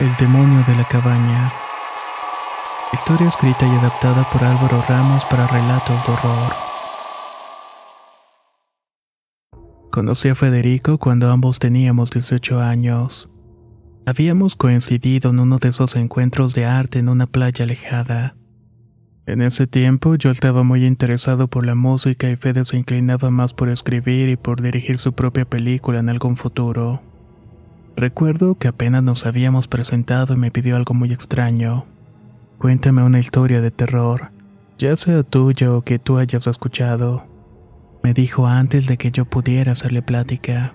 El demonio de la cabaña. Historia escrita y adaptada por Álvaro Ramos para relatos de horror. Conocí a Federico cuando ambos teníamos 18 años. Habíamos coincidido en uno de esos encuentros de arte en una playa alejada. En ese tiempo yo estaba muy interesado por la música y Fede se inclinaba más por escribir y por dirigir su propia película en algún futuro. Recuerdo que apenas nos habíamos presentado y me pidió algo muy extraño. Cuéntame una historia de terror, ya sea tuya o que tú hayas escuchado. Me dijo antes de que yo pudiera hacerle plática.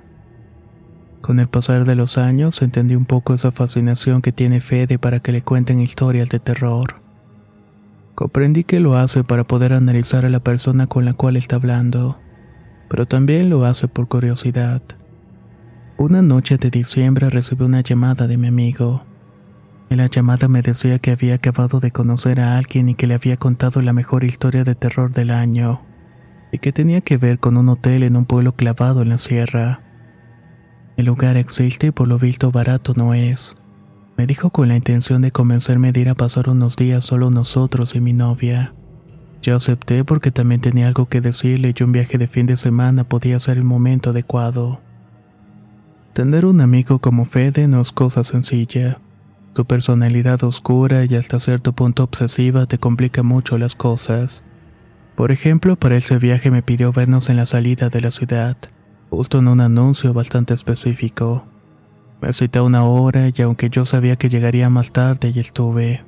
Con el pasar de los años entendí un poco esa fascinación que tiene Fede para que le cuenten historias de terror. Comprendí que lo hace para poder analizar a la persona con la cual está hablando, pero también lo hace por curiosidad. Una noche de diciembre recibí una llamada de mi amigo. En la llamada me decía que había acabado de conocer a alguien y que le había contado la mejor historia de terror del año, y que tenía que ver con un hotel en un pueblo clavado en la sierra. El lugar existe y por lo visto barato no es. Me dijo con la intención de convencerme de ir a pasar unos días solo nosotros y mi novia. Yo acepté porque también tenía algo que decirle y un viaje de fin de semana podía ser el momento adecuado. Tener un amigo como Fede no es cosa sencilla. Tu personalidad oscura y hasta cierto punto obsesiva te complica mucho las cosas. Por ejemplo, para ese viaje me pidió vernos en la salida de la ciudad, justo en un anuncio bastante específico. Me cité una hora y aunque yo sabía que llegaría más tarde y estuve.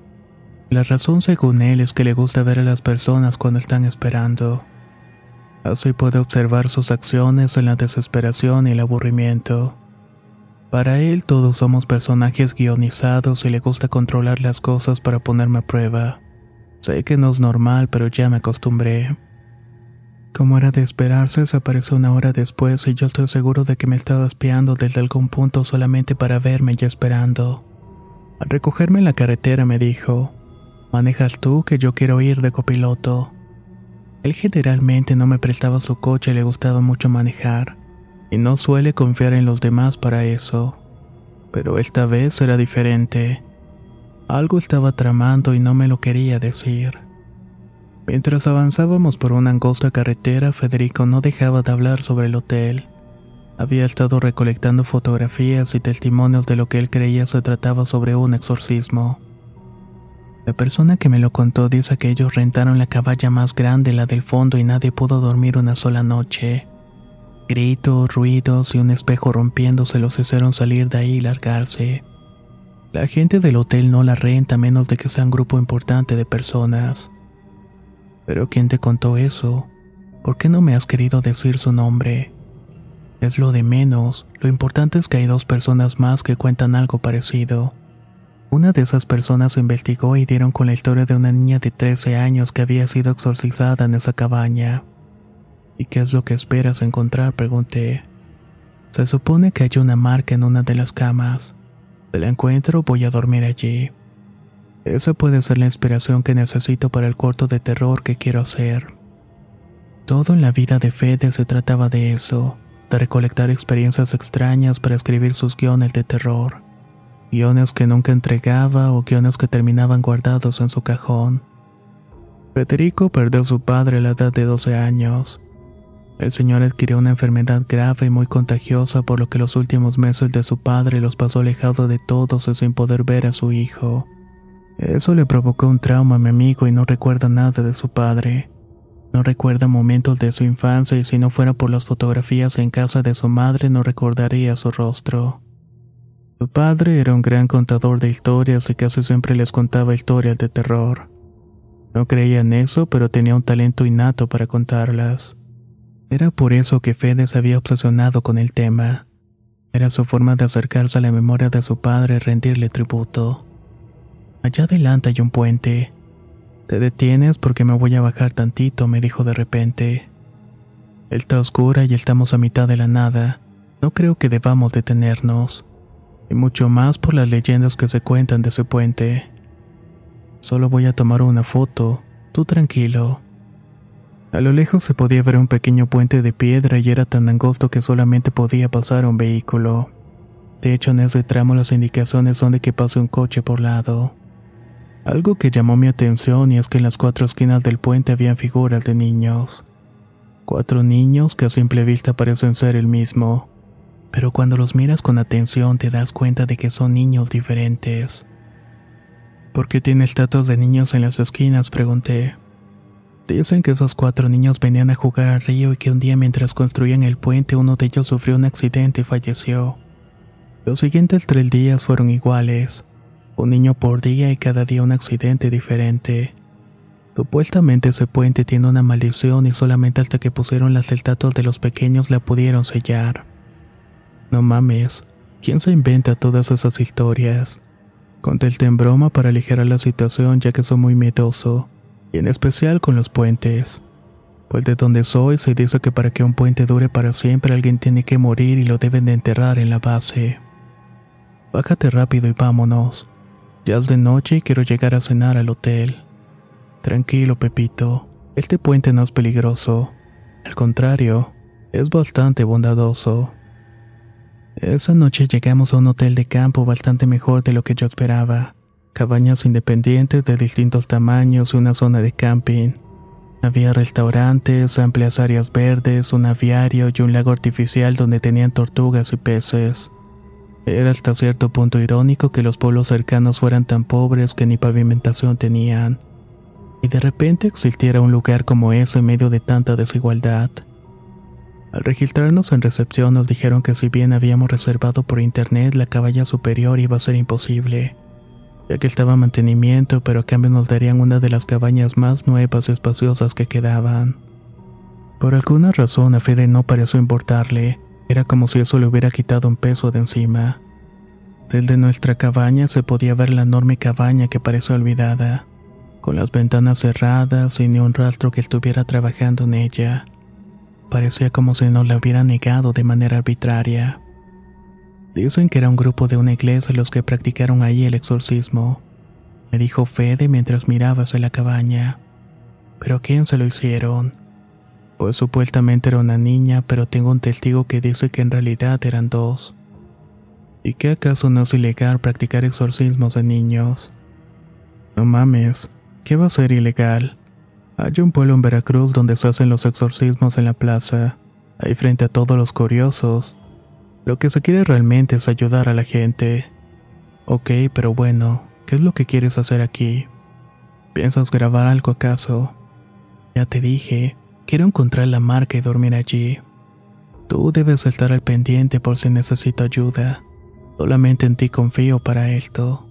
La razón según él es que le gusta ver a las personas cuando están esperando. Así puede observar sus acciones en la desesperación y el aburrimiento. Para él todos somos personajes guionizados y le gusta controlar las cosas para ponerme a prueba. Sé que no es normal, pero ya me acostumbré. Como era de esperarse, se apareció una hora después y yo estoy seguro de que me estaba espiando desde algún punto solamente para verme y esperando. Al recogerme en la carretera me dijo, manejas tú que yo quiero ir de copiloto. Él generalmente no me prestaba su coche y le gustaba mucho manejar y no suele confiar en los demás para eso. Pero esta vez era diferente. Algo estaba tramando y no me lo quería decir. Mientras avanzábamos por una angosta carretera, Federico no dejaba de hablar sobre el hotel. Había estado recolectando fotografías y testimonios de lo que él creía se trataba sobre un exorcismo. La persona que me lo contó dice que ellos rentaron la caballa más grande, la del fondo, y nadie pudo dormir una sola noche. Gritos, ruidos y un espejo rompiéndose los hicieron salir de ahí y largarse. La gente del hotel no la renta a menos de que sea un grupo importante de personas. Pero ¿quién te contó eso? ¿Por qué no me has querido decir su nombre? Es lo de menos, lo importante es que hay dos personas más que cuentan algo parecido. Una de esas personas investigó y dieron con la historia de una niña de 13 años que había sido exorcizada en esa cabaña. ¿Y qué es lo que esperas encontrar? pregunté. Se supone que hay una marca en una de las camas. Si la encuentro, voy a dormir allí. Esa puede ser la inspiración que necesito para el corto de terror que quiero hacer. Todo en la vida de Fede se trataba de eso, de recolectar experiencias extrañas para escribir sus guiones de terror. Guiones que nunca entregaba o guiones que terminaban guardados en su cajón. Federico perdió a su padre a la edad de 12 años. El señor adquirió una enfermedad grave y muy contagiosa por lo que los últimos meses de su padre los pasó alejado de todos y sin poder ver a su hijo. Eso le provocó un trauma a mi amigo y no recuerda nada de su padre. No recuerda momentos de su infancia y si no fuera por las fotografías en casa de su madre no recordaría su rostro. Su padre era un gran contador de historias y casi siempre les contaba historias de terror. No creía en eso, pero tenía un talento innato para contarlas. Era por eso que Fede se había obsesionado con el tema. Era su forma de acercarse a la memoria de su padre y rendirle tributo. Allá adelante hay un puente. Te detienes porque me voy a bajar tantito, me dijo de repente. Está oscura y estamos a mitad de la nada. No creo que debamos detenernos. Y mucho más por las leyendas que se cuentan de ese puente. Solo voy a tomar una foto, tú tranquilo. A lo lejos se podía ver un pequeño puente de piedra y era tan angosto que solamente podía pasar un vehículo. De hecho, en ese tramo las indicaciones son de que pase un coche por lado. Algo que llamó mi atención y es que en las cuatro esquinas del puente habían figuras de niños. Cuatro niños que a simple vista parecen ser el mismo, pero cuando los miras con atención te das cuenta de que son niños diferentes. ¿Por qué tiene estatuas de niños en las esquinas? pregunté. Dicen que esos cuatro niños venían a jugar al río y que un día mientras construían el puente uno de ellos sufrió un accidente y falleció. Los siguientes tres días fueron iguales un niño por día y cada día un accidente diferente. Supuestamente ese puente tiene una maldición y solamente hasta que pusieron las estatuas de los pequeños la pudieron sellar. No mames, ¿quién se inventa todas esas historias? Contélte en broma para aligerar la situación ya que soy muy miedoso, y en especial con los puentes. Pues de donde soy se dice que para que un puente dure para siempre alguien tiene que morir y lo deben de enterrar en la base. Bájate rápido y vámonos. Ya es de noche y quiero llegar a cenar al hotel. Tranquilo, Pepito. Este puente no es peligroso. Al contrario, es bastante bondadoso. Esa noche llegamos a un hotel de campo bastante mejor de lo que yo esperaba. Cabañas independientes de distintos tamaños y una zona de camping. Había restaurantes, amplias áreas verdes, un aviario y un lago artificial donde tenían tortugas y peces. Era hasta cierto punto irónico que los pueblos cercanos fueran tan pobres que ni pavimentación tenían, y de repente existiera un lugar como ese en medio de tanta desigualdad. Al registrarnos en recepción nos dijeron que si bien habíamos reservado por internet la caballa superior iba a ser imposible, ya que estaba en mantenimiento, pero a cambio nos darían una de las cabañas más nuevas y espaciosas que quedaban. Por alguna razón a Fede no pareció importarle, era como si eso le hubiera quitado un peso de encima. Desde nuestra cabaña se podía ver la enorme cabaña que pareció olvidada, con las ventanas cerradas y ni un rastro que estuviera trabajando en ella. Parecía como si nos la hubiera negado de manera arbitraria. Dicen que era un grupo de una iglesia los que practicaron ahí el exorcismo, me dijo Fede mientras miraba hacia la cabaña. ¿Pero quién se lo hicieron? pues supuestamente era una niña, pero tengo un testigo que dice que en realidad eran dos. ¿Y qué acaso no es ilegal practicar exorcismos de niños? No mames, ¿qué va a ser ilegal? Hay un pueblo en Veracruz donde se hacen los exorcismos en la plaza, ahí frente a todos los curiosos. Lo que se quiere realmente es ayudar a la gente. Ok, pero bueno, ¿qué es lo que quieres hacer aquí? ¿Piensas grabar algo acaso? Ya te dije, Quiero encontrar la marca y dormir allí. Tú debes estar al pendiente por si necesito ayuda. Solamente en ti confío para esto.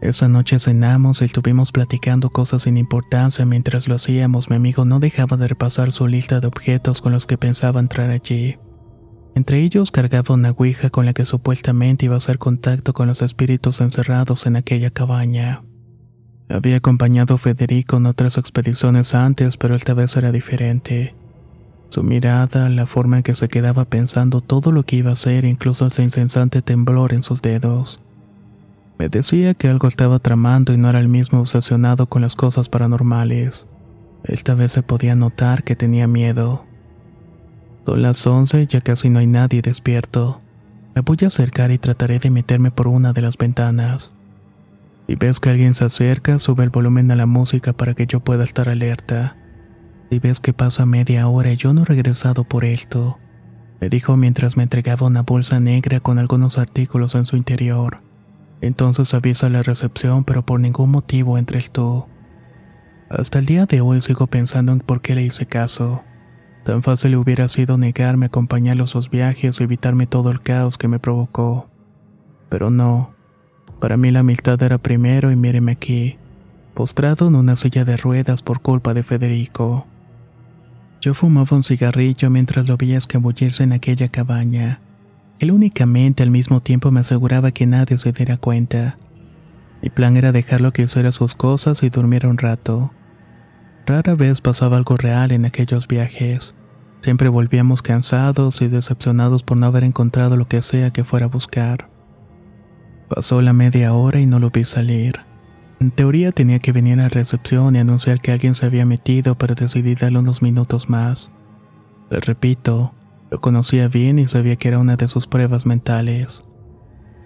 Esa noche cenamos y estuvimos platicando cosas sin importancia mientras lo hacíamos. Mi amigo no dejaba de repasar su lista de objetos con los que pensaba entrar allí. Entre ellos cargaba una ouija con la que supuestamente iba a hacer contacto con los espíritus encerrados en aquella cabaña. Había acompañado a Federico en otras expediciones antes, pero esta vez era diferente. Su mirada, la forma en que se quedaba pensando todo lo que iba a hacer, incluso ese incesante temblor en sus dedos. Me decía que algo estaba tramando y no era el mismo obsesionado con las cosas paranormales. Esta vez se podía notar que tenía miedo. Son las once y ya casi no hay nadie despierto. Me voy a acercar y trataré de meterme por una de las ventanas. Si ves que alguien se acerca, sube el volumen a la música para que yo pueda estar alerta. Y ves que pasa media hora y yo no he regresado por esto, me dijo mientras me entregaba una bolsa negra con algunos artículos en su interior. Entonces avisa la recepción, pero por ningún motivo entres tú. Hasta el día de hoy sigo pensando en por qué le hice caso. Tan fácil hubiera sido negarme a acompañarlo a sus viajes y evitarme todo el caos que me provocó. Pero no. Para mí la amistad era primero y míreme aquí, postrado en una silla de ruedas por culpa de Federico. Yo fumaba un cigarrillo mientras lo veía escabullirse en aquella cabaña. Él únicamente al mismo tiempo me aseguraba que nadie se diera cuenta. Mi plan era dejarlo que hiciera sus cosas y durmiera un rato. Rara vez pasaba algo real en aquellos viajes. Siempre volvíamos cansados y decepcionados por no haber encontrado lo que sea que fuera a buscar. Pasó la media hora y no lo vi salir. En teoría tenía que venir a recepción y anunciar que alguien se había metido, pero decidí darle unos minutos más. Le repito, lo conocía bien y sabía que era una de sus pruebas mentales.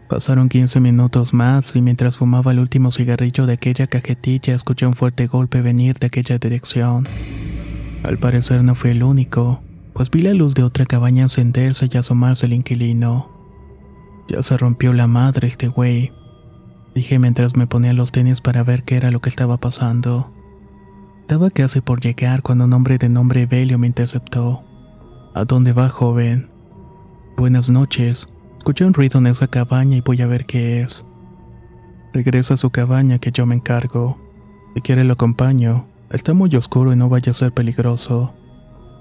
Pasaron 15 minutos más y mientras fumaba el último cigarrillo de aquella cajetilla escuché un fuerte golpe venir de aquella dirección. Al parecer no fue el único, pues vi la luz de otra cabaña encenderse y asomarse el inquilino. Ya se rompió la madre este güey, dije mientras me ponía los tenis para ver qué era lo que estaba pasando. Estaba casi por llegar cuando un hombre de nombre Evelio me interceptó. ¿A dónde va, joven? Buenas noches. Escuché un ruido en esa cabaña y voy a ver qué es. Regresa a su cabaña que yo me encargo. Si quiere lo acompaño. Está muy oscuro y no vaya a ser peligroso.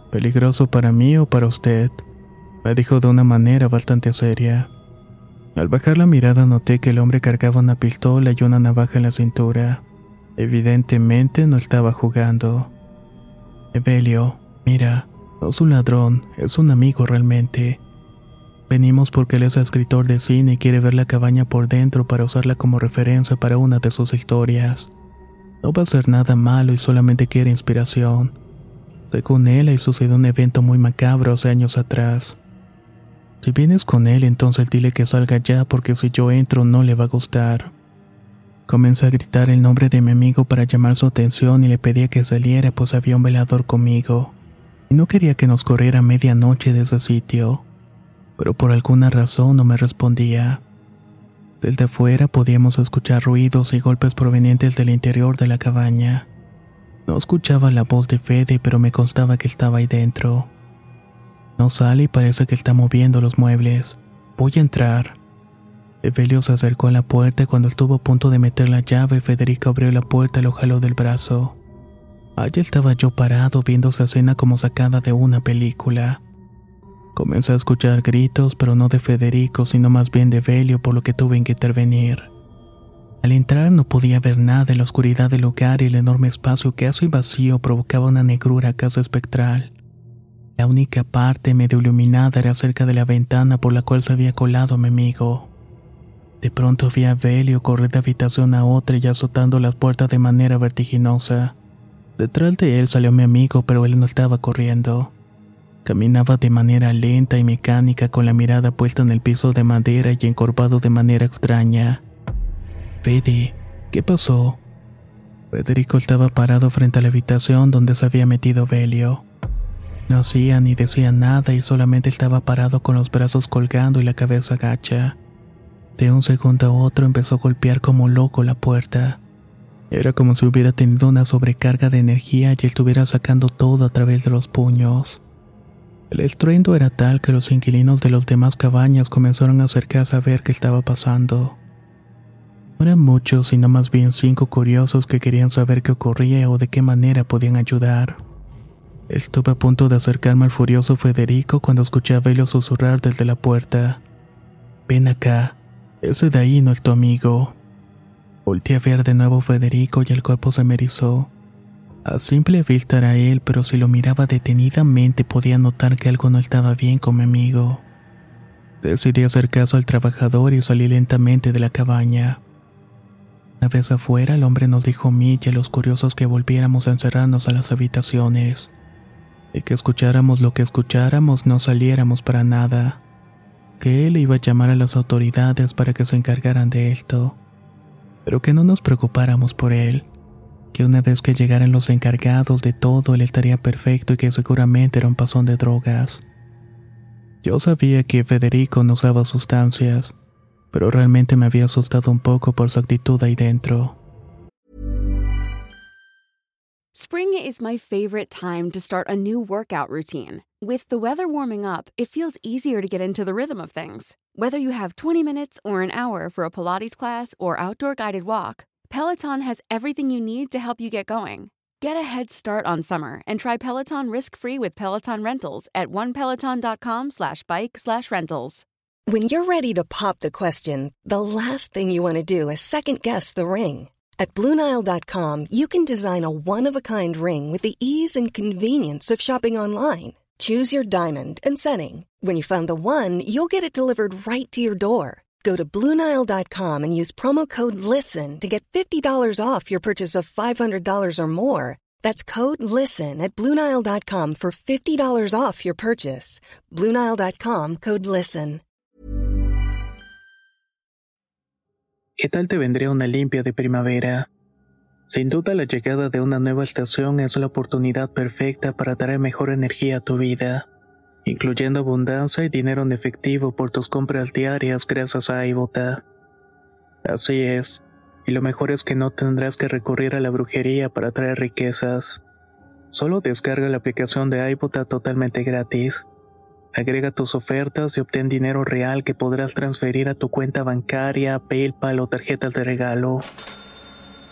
¿Peligroso para mí o para usted? Me dijo de una manera bastante seria. Al bajar la mirada noté que el hombre cargaba una pistola y una navaja en la cintura. Evidentemente no estaba jugando. Evelio, mira, no es un ladrón, es un amigo realmente. Venimos porque él es escritor de cine y quiere ver la cabaña por dentro para usarla como referencia para una de sus historias. No va a ser nada malo y solamente quiere inspiración. Según él, ahí sucedió un evento muy macabro hace años atrás. Si vienes con él, entonces dile que salga ya porque si yo entro no le va a gustar. Comencé a gritar el nombre de mi amigo para llamar su atención y le pedía que saliera pues había un velador conmigo. Y no quería que nos corriera medianoche de ese sitio. Pero por alguna razón no me respondía. Desde afuera podíamos escuchar ruidos y golpes provenientes del interior de la cabaña. No escuchaba la voz de Fede, pero me constaba que estaba ahí dentro. No sale y parece que está moviendo los muebles. Voy a entrar. Evelio se acercó a la puerta y cuando estuvo a punto de meter la llave, Federica abrió la puerta y lo jaló del brazo. Allí estaba yo parado viendo esa escena como sacada de una película. Comencé a escuchar gritos, pero no de Federico, sino más bien de Evelio, por lo que tuve que intervenir. Al entrar no podía ver nada en la oscuridad del lugar y el enorme espacio que y vacío provocaba una negrura casi espectral. La única parte medio iluminada era cerca de la ventana por la cual se había colado mi amigo. De pronto vi a Belio correr de habitación a otra y azotando las puertas de manera vertiginosa. Detrás de él salió mi amigo, pero él no estaba corriendo. Caminaba de manera lenta y mecánica con la mirada puesta en el piso de madera y encorvado de manera extraña. Fede, ¿qué pasó? Federico estaba parado frente a la habitación donde se había metido Belio. No hacía ni decía nada y solamente estaba parado con los brazos colgando y la cabeza agacha. De un segundo a otro empezó a golpear como loco la puerta. Era como si hubiera tenido una sobrecarga de energía y estuviera sacando todo a través de los puños. El estruendo era tal que los inquilinos de las demás cabañas comenzaron a acercarse a ver qué estaba pasando. No eran muchos, sino más bien cinco curiosos que querían saber qué ocurría o de qué manera podían ayudar. Estuve a punto de acercarme al furioso Federico cuando escuché a Velo susurrar desde la puerta. Ven acá, ese de ahí no es tu amigo. Volté a ver de nuevo a Federico y el cuerpo se me erizó. A simple vista era él, pero si lo miraba detenidamente podía notar que algo no estaba bien con mi amigo. Decidí hacer caso al trabajador y salí lentamente de la cabaña. Una vez afuera, el hombre nos dijo a mí y a los curiosos que volviéramos a encerrarnos a las habitaciones y que escucháramos lo que escucháramos no saliéramos para nada, que él iba a llamar a las autoridades para que se encargaran de esto, pero que no nos preocupáramos por él, que una vez que llegaran los encargados de todo él estaría perfecto y que seguramente era un pasón de drogas. Yo sabía que Federico no usaba sustancias, pero realmente me había asustado un poco por su actitud ahí dentro. Spring is my favorite time to start a new workout routine. With the weather warming up, it feels easier to get into the rhythm of things. Whether you have 20 minutes or an hour for a Pilates class or outdoor guided walk, Peloton has everything you need to help you get going. Get a head start on summer and try Peloton risk-free with Peloton Rentals at onepeloton.com slash bike slash rentals. When you're ready to pop the question, the last thing you want to do is second-guess the ring. At BlueNile.com, you can design a one-of-a-kind ring with the ease and convenience of shopping online. Choose your diamond and setting. When you find the one, you'll get it delivered right to your door. Go to Bluenile.com and use promo code LISTEN to get $50 off your purchase of $500 or more. That's code LISTEN at Bluenile.com for $50 off your purchase. Bluenile.com code LISTEN. ¿Qué tal te vendría una limpia de primavera? Sin duda, la llegada de una nueva estación es la oportunidad perfecta para traer mejor energía a tu vida. Incluyendo abundancia y dinero en efectivo por tus compras diarias gracias a iBota. Así es, y lo mejor es que no tendrás que recurrir a la brujería para traer riquezas. Solo descarga la aplicación de iBota totalmente gratis. Agrega tus ofertas y obtén dinero real que podrás transferir a tu cuenta bancaria, PayPal o tarjetas de regalo.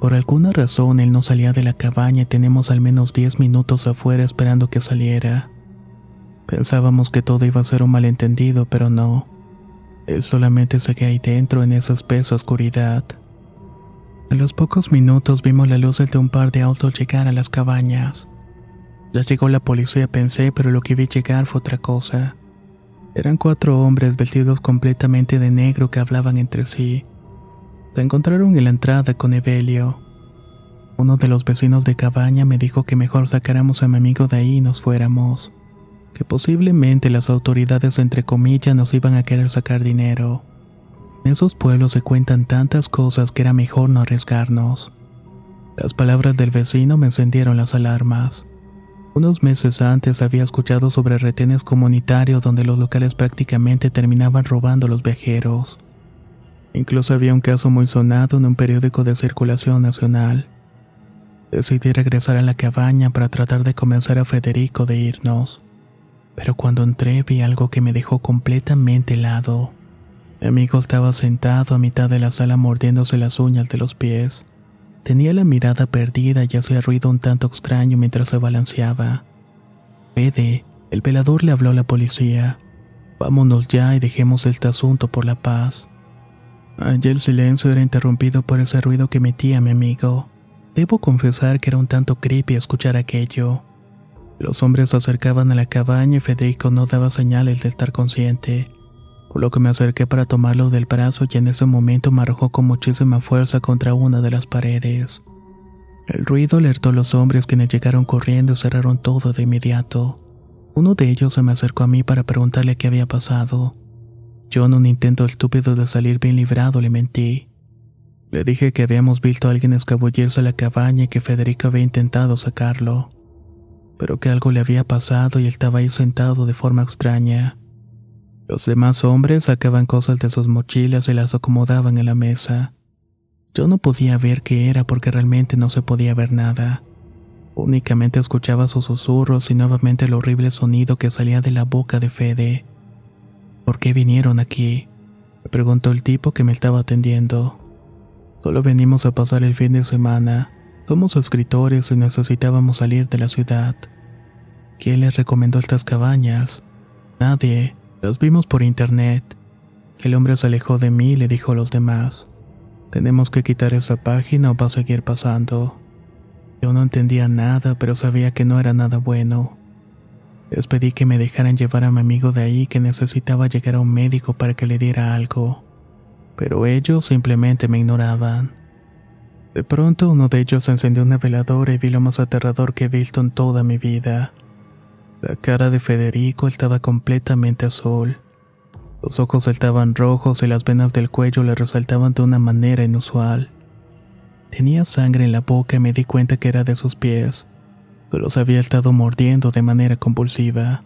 Por alguna razón él no salía de la cabaña y tenemos al menos 10 minutos afuera esperando que saliera. Pensábamos que todo iba a ser un malentendido, pero no. Él solamente seguía ahí dentro en esa espesa oscuridad. A los pocos minutos vimos la luz de un par de autos llegar a las cabañas. Ya llegó la policía, pensé, pero lo que vi llegar fue otra cosa. Eran cuatro hombres vestidos completamente de negro que hablaban entre sí. Encontraron en la entrada con Evelio. Uno de los vecinos de cabaña me dijo que mejor sacáramos a mi amigo de ahí y nos fuéramos, que posiblemente las autoridades entre comillas nos iban a querer sacar dinero. En esos pueblos se cuentan tantas cosas que era mejor no arriesgarnos. Las palabras del vecino me encendieron las alarmas. Unos meses antes había escuchado sobre retenes comunitarios donde los locales prácticamente terminaban robando a los viajeros. Incluso había un caso muy sonado en un periódico de circulación nacional. Decidí regresar a la cabaña para tratar de convencer a Federico de irnos. Pero cuando entré vi algo que me dejó completamente helado. Mi amigo estaba sentado a mitad de la sala mordiéndose las uñas de los pies. Tenía la mirada perdida y hacía ruido un tanto extraño mientras se balanceaba. Fede, el velador le habló a la policía. Vámonos ya y dejemos este asunto por la paz. Allí el silencio era interrumpido por ese ruido que emitía mi amigo. Debo confesar que era un tanto creepy escuchar aquello. Los hombres se acercaban a la cabaña y Federico no daba señales de estar consciente, por lo que me acerqué para tomarlo del brazo y en ese momento me arrojó con muchísima fuerza contra una de las paredes. El ruido alertó a los hombres quienes llegaron corriendo y cerraron todo de inmediato. Uno de ellos se me acercó a mí para preguntarle qué había pasado. Yo en un intento estúpido de salir bien librado le mentí. Le dije que habíamos visto a alguien escabullirse a la cabaña y que Federico había intentado sacarlo, pero que algo le había pasado y él estaba ahí sentado de forma extraña. Los demás hombres sacaban cosas de sus mochilas y las acomodaban en la mesa. Yo no podía ver qué era porque realmente no se podía ver nada. Únicamente escuchaba sus susurros y nuevamente el horrible sonido que salía de la boca de Fede. ¿Por qué vinieron aquí? Me preguntó el tipo que me estaba atendiendo. Solo venimos a pasar el fin de semana. Somos escritores y necesitábamos salir de la ciudad. ¿Quién les recomendó estas cabañas? Nadie. Los vimos por internet. El hombre se alejó de mí y le dijo a los demás. Tenemos que quitar esa página o va a seguir pasando. Yo no entendía nada, pero sabía que no era nada bueno. Les pedí que me dejaran llevar a mi amigo de ahí que necesitaba llegar a un médico para que le diera algo. Pero ellos simplemente me ignoraban. De pronto uno de ellos encendió una veladora y vi lo más aterrador que he visto en toda mi vida. La cara de Federico estaba completamente azul. Los ojos estaban rojos y las venas del cuello le resaltaban de una manera inusual. Tenía sangre en la boca y me di cuenta que era de sus pies. Pero se había estado mordiendo de manera compulsiva.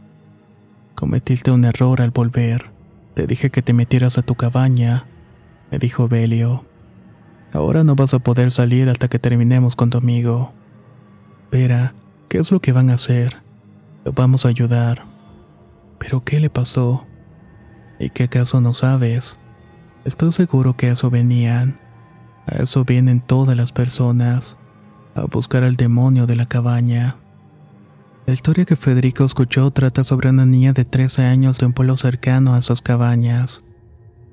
Cometiste un error al volver. Te dije que te metieras a tu cabaña, me dijo Belio. Ahora no vas a poder salir hasta que terminemos con tu amigo. Vera, ¿qué es lo que van a hacer? Lo vamos a ayudar. ¿Pero qué le pasó? ¿Y qué acaso no sabes? Estoy seguro que a eso venían. A eso vienen todas las personas. A buscar al demonio de la cabaña. La historia que Federico escuchó trata sobre una niña de 13 años de un pueblo cercano a sus cabañas.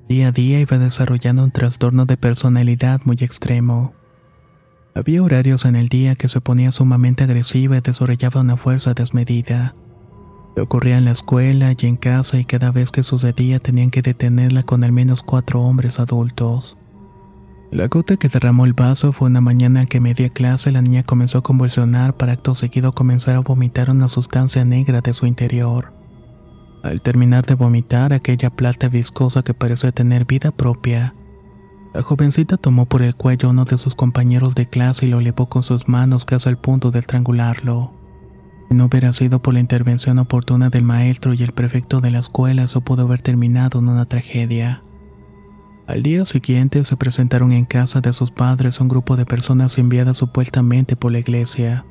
Día a día iba desarrollando un trastorno de personalidad muy extremo. Había horarios en el día que se ponía sumamente agresiva y desarrollaba una fuerza desmedida. Le ocurría en la escuela y en casa y cada vez que sucedía tenían que detenerla con al menos cuatro hombres adultos. La gota que derramó el vaso fue una mañana en que media clase la niña comenzó a convulsionar para acto seguido comenzar a vomitar una sustancia negra de su interior. Al terminar de vomitar aquella plata viscosa que parecía tener vida propia, la jovencita tomó por el cuello uno de sus compañeros de clase y lo elevó con sus manos casi al punto de estrangularlo. Si no hubiera sido por la intervención oportuna del maestro y el prefecto de la escuela, eso pudo haber terminado en una tragedia. Al día siguiente se presentaron en casa de sus padres un grupo de personas enviadas supuestamente por la iglesia.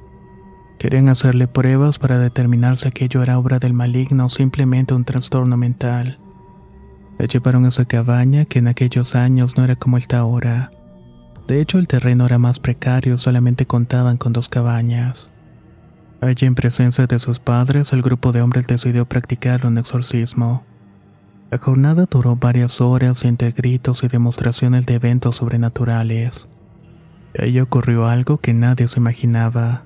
Querían hacerle pruebas para determinar si aquello era obra del maligno o simplemente un trastorno mental. La llevaron a su cabaña, que en aquellos años no era como está ahora. De hecho, el terreno era más precario, solamente contaban con dos cabañas. Allí en presencia de sus padres, el grupo de hombres decidió practicar un exorcismo. La jornada duró varias horas entre gritos y demostraciones de eventos sobrenaturales. Y ahí ocurrió algo que nadie se imaginaba.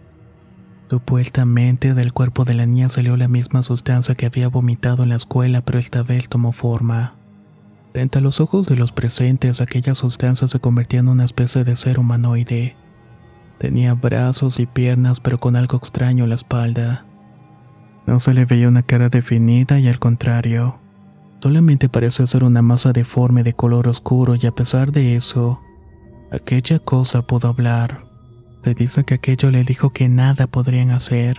Supuestamente del cuerpo de la niña salió la misma sustancia que había vomitado en la escuela, pero esta vez tomó forma. Frente a los ojos de los presentes, aquella sustancia se convertía en una especie de ser humanoide. Tenía brazos y piernas, pero con algo extraño en la espalda. No se le veía una cara definida y al contrario, solamente parecía ser una masa deforme de color oscuro y a pesar de eso, aquella cosa pudo hablar. Se dice que aquello le dijo que nada podrían hacer,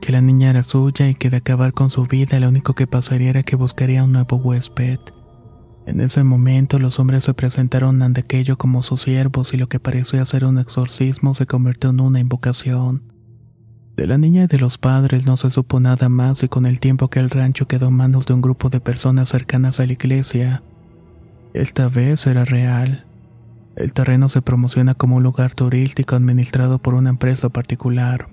que la niña era suya y que de acabar con su vida lo único que pasaría era que buscaría un nuevo huésped. En ese momento los hombres se presentaron ante aquello como sus siervos y lo que parecía ser un exorcismo se convirtió en una invocación. De la niña y de los padres no se supo nada más y con el tiempo que el rancho quedó en manos de un grupo de personas cercanas a la iglesia. Esta vez era real. El terreno se promociona como un lugar turístico administrado por una empresa particular.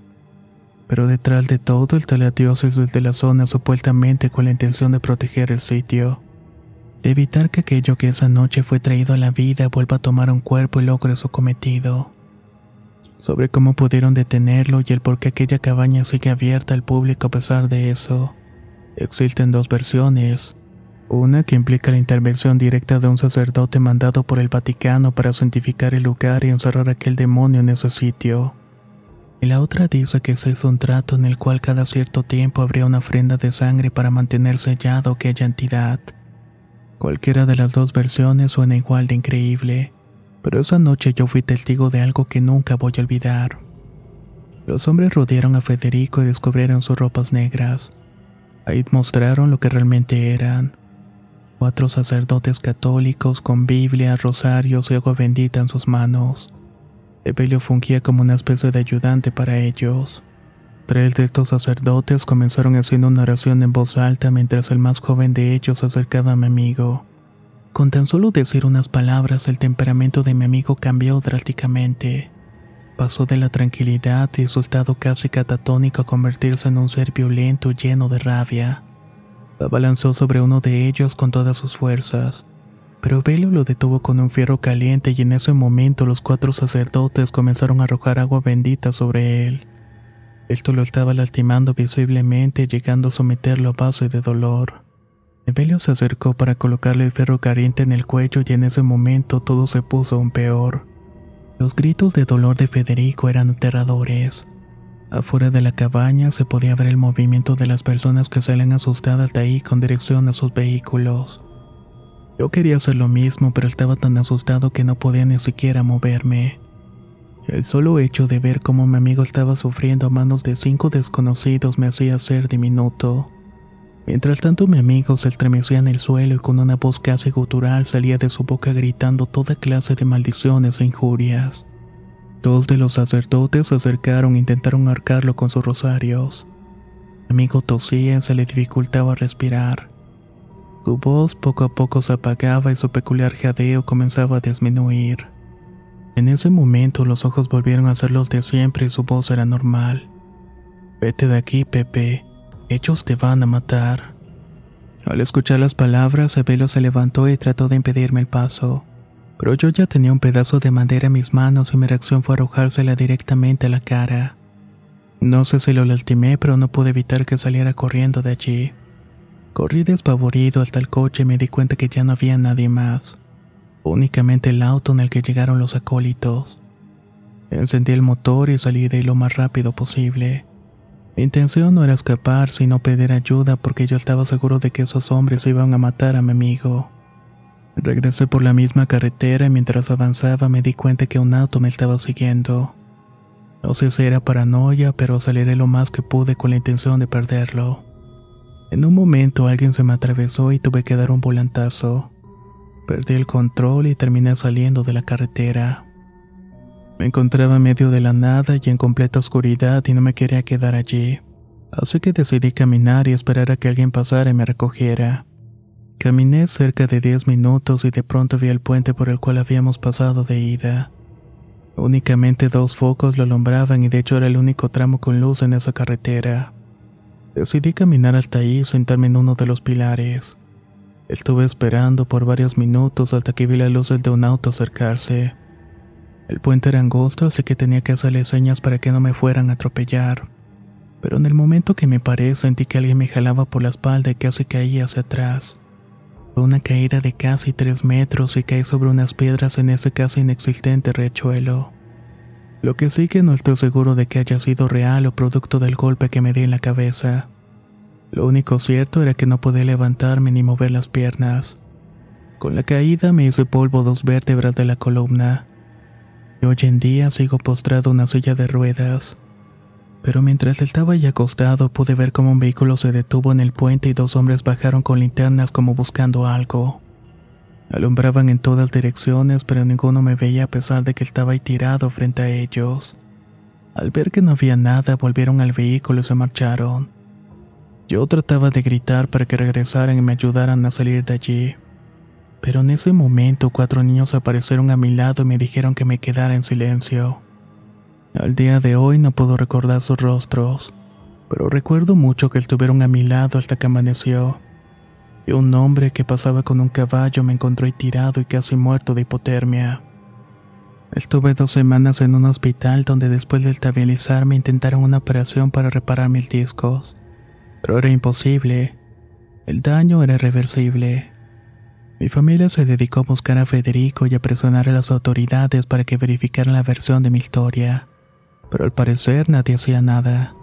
Pero detrás de todo está la diócesis de la zona supuestamente con la intención de proteger el sitio de evitar que aquello que esa noche fue traído a la vida vuelva a tomar un cuerpo y logre su cometido. Sobre cómo pudieron detenerlo y el por qué aquella cabaña sigue abierta al público a pesar de eso. Existen dos versiones. Una que implica la intervención directa de un sacerdote mandado por el Vaticano para santificar el lugar y encerrar aquel demonio en ese sitio. Y la otra dice que se hizo un trato en el cual cada cierto tiempo habría una ofrenda de sangre para mantener sellado aquella entidad. Cualquiera de las dos versiones suena igual de increíble, pero esa noche yo fui testigo de algo que nunca voy a olvidar. Los hombres rodearon a Federico y descubrieron sus ropas negras. Ahí mostraron lo que realmente eran, cuatro sacerdotes católicos con Biblia, rosarios y agua bendita en sus manos. Evelio fungía como una especie de ayudante para ellos. Tres de estos sacerdotes comenzaron haciendo una oración en voz alta mientras el más joven de ellos se acercaba a mi amigo. Con tan solo decir unas palabras el temperamento de mi amigo cambió drásticamente. Pasó de la tranquilidad y su estado casi catatónico a convertirse en un ser violento lleno de rabia. Abalanzó sobre uno de ellos con todas sus fuerzas, pero Belio lo detuvo con un fierro caliente y en ese momento los cuatro sacerdotes comenzaron a arrojar agua bendita sobre él. Esto lo estaba lastimando visiblemente, llegando a someterlo a base de dolor. Evelio se acercó para colocarle el ferro caliente en el cuello y en ese momento todo se puso aún peor. Los gritos de dolor de Federico eran aterradores. Afuera de la cabaña se podía ver el movimiento de las personas que salen asustadas de ahí con dirección a sus vehículos. Yo quería hacer lo mismo, pero estaba tan asustado que no podía ni siquiera moverme. El solo hecho de ver cómo mi amigo estaba sufriendo a manos de cinco desconocidos me hacía ser diminuto. Mientras tanto mi amigo se estremecía en el suelo y con una voz casi gutural salía de su boca gritando toda clase de maldiciones e injurias. Dos de los sacerdotes se acercaron e intentaron arcarlo con sus rosarios. Mi amigo tosía y se le dificultaba respirar. Su voz poco a poco se apagaba y su peculiar jadeo comenzaba a disminuir. En ese momento los ojos volvieron a ser los de siempre y su voz era normal. Vete de aquí, Pepe. Ellos te van a matar. Al escuchar las palabras, Evelo se levantó y trató de impedirme el paso. Pero yo ya tenía un pedazo de madera en mis manos y mi reacción fue arrojársela directamente a la cara. No sé si lo lastimé, pero no pude evitar que saliera corriendo de allí. Corrí despavorido hasta el coche y me di cuenta que ya no había nadie más. Únicamente el auto en el que llegaron los acólitos. Encendí el motor y salí de ahí lo más rápido posible. Mi intención no era escapar, sino pedir ayuda porque yo estaba seguro de que esos hombres iban a matar a mi amigo. Regresé por la misma carretera y mientras avanzaba me di cuenta que un auto me estaba siguiendo. No sé si era paranoia, pero aceleré lo más que pude con la intención de perderlo. En un momento alguien se me atravesó y tuve que dar un volantazo. Perdí el control y terminé saliendo de la carretera. Me encontraba en medio de la nada y en completa oscuridad y no me quería quedar allí. Así que decidí caminar y esperar a que alguien pasara y me recogiera. Caminé cerca de 10 minutos y de pronto vi el puente por el cual habíamos pasado de ida. Únicamente dos focos lo alumbraban y de hecho era el único tramo con luz en esa carretera. Decidí caminar hasta ahí y sentarme en uno de los pilares. Estuve esperando por varios minutos hasta que vi la luz de un auto acercarse. El puente era angosto, así que tenía que hacerle señas para que no me fueran a atropellar. Pero en el momento que me paré sentí que alguien me jalaba por la espalda y casi caía hacia atrás. Fue una caída de casi tres metros y caí sobre unas piedras en ese casi inexistente riachuelo. Lo que sí que no estoy seguro de que haya sido real o producto del golpe que me di en la cabeza. Lo único cierto era que no podía levantarme ni mover las piernas. Con la caída me hice polvo dos vértebras de la columna hoy en día sigo postrado en una silla de ruedas. Pero mientras estaba allí acostado pude ver cómo un vehículo se detuvo en el puente y dos hombres bajaron con linternas como buscando algo. Alumbraban en todas direcciones, pero ninguno me veía a pesar de que estaba ahí tirado frente a ellos. Al ver que no había nada, volvieron al vehículo y se marcharon. Yo trataba de gritar para que regresaran y me ayudaran a salir de allí. Pero en ese momento cuatro niños aparecieron a mi lado y me dijeron que me quedara en silencio. Al día de hoy no puedo recordar sus rostros, pero recuerdo mucho que estuvieron a mi lado hasta que amaneció. Y un hombre que pasaba con un caballo me encontró tirado y casi muerto de hipotermia. Estuve dos semanas en un hospital donde después de estabilizarme intentaron una operación para reparar mis discos, pero era imposible. El daño era irreversible. Mi familia se dedicó a buscar a Federico y a presionar a las autoridades para que verificaran la versión de mi historia, pero al parecer nadie hacía nada.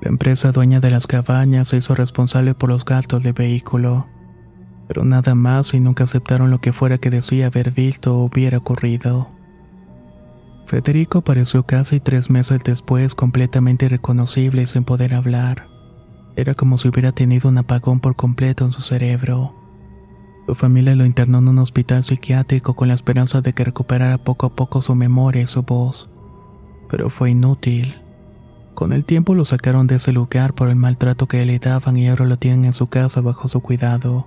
La empresa dueña de las cabañas se hizo responsable por los gastos del vehículo, pero nada más y nunca aceptaron lo que fuera que decía haber visto o hubiera ocurrido. Federico apareció casi tres meses después completamente irreconocible y sin poder hablar. Era como si hubiera tenido un apagón por completo en su cerebro. Su familia lo internó en un hospital psiquiátrico con la esperanza de que recuperara poco a poco su memoria y su voz. Pero fue inútil. Con el tiempo lo sacaron de ese lugar por el maltrato que le daban y ahora lo tienen en su casa bajo su cuidado.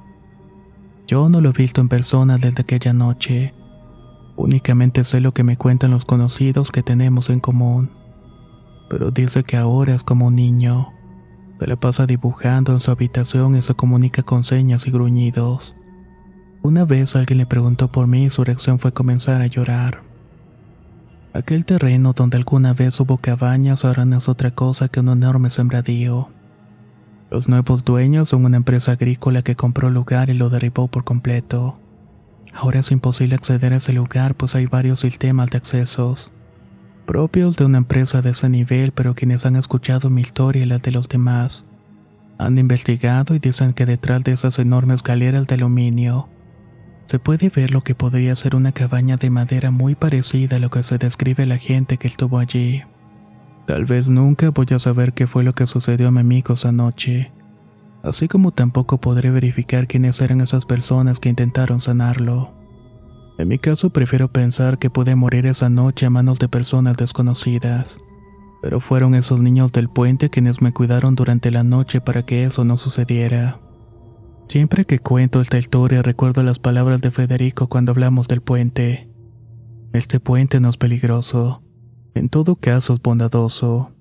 Yo no lo he visto en persona desde aquella noche. Únicamente sé lo que me cuentan los conocidos que tenemos en común. Pero dice que ahora es como un niño. Se le pasa dibujando en su habitación y se comunica con señas y gruñidos. Una vez alguien le preguntó por mí y su reacción fue comenzar a llorar. Aquel terreno donde alguna vez hubo cabañas ahora no es otra cosa que un enorme sembradío. Los nuevos dueños son una empresa agrícola que compró el lugar y lo derribó por completo. Ahora es imposible acceder a ese lugar pues hay varios sistemas de accesos, propios de una empresa de ese nivel pero quienes han escuchado mi historia y la de los demás, han investigado y dicen que detrás de esas enormes galeras de aluminio se puede ver lo que podría ser una cabaña de madera muy parecida a lo que se describe la gente que estuvo allí. Tal vez nunca voy a saber qué fue lo que sucedió a mi amigo esa noche, así como tampoco podré verificar quiénes eran esas personas que intentaron sanarlo. En mi caso prefiero pensar que pude morir esa noche a manos de personas desconocidas, pero fueron esos niños del puente quienes me cuidaron durante la noche para que eso no sucediera. Siempre que cuento esta historia recuerdo las palabras de Federico cuando hablamos del puente. Este puente no es peligroso, en todo caso es bondadoso.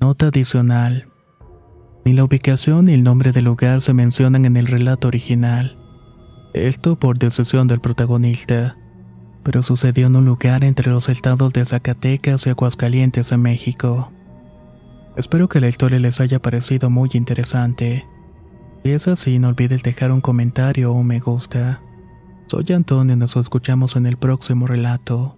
Nota adicional. Ni la ubicación ni el nombre del lugar se mencionan en el relato original. Esto por decisión del protagonista, pero sucedió en un lugar entre los estados de Zacatecas y Aguascalientes en México. Espero que la historia les haya parecido muy interesante. Si es así, no olvides dejar un comentario o un me gusta. Soy Antonio y nos escuchamos en el próximo relato.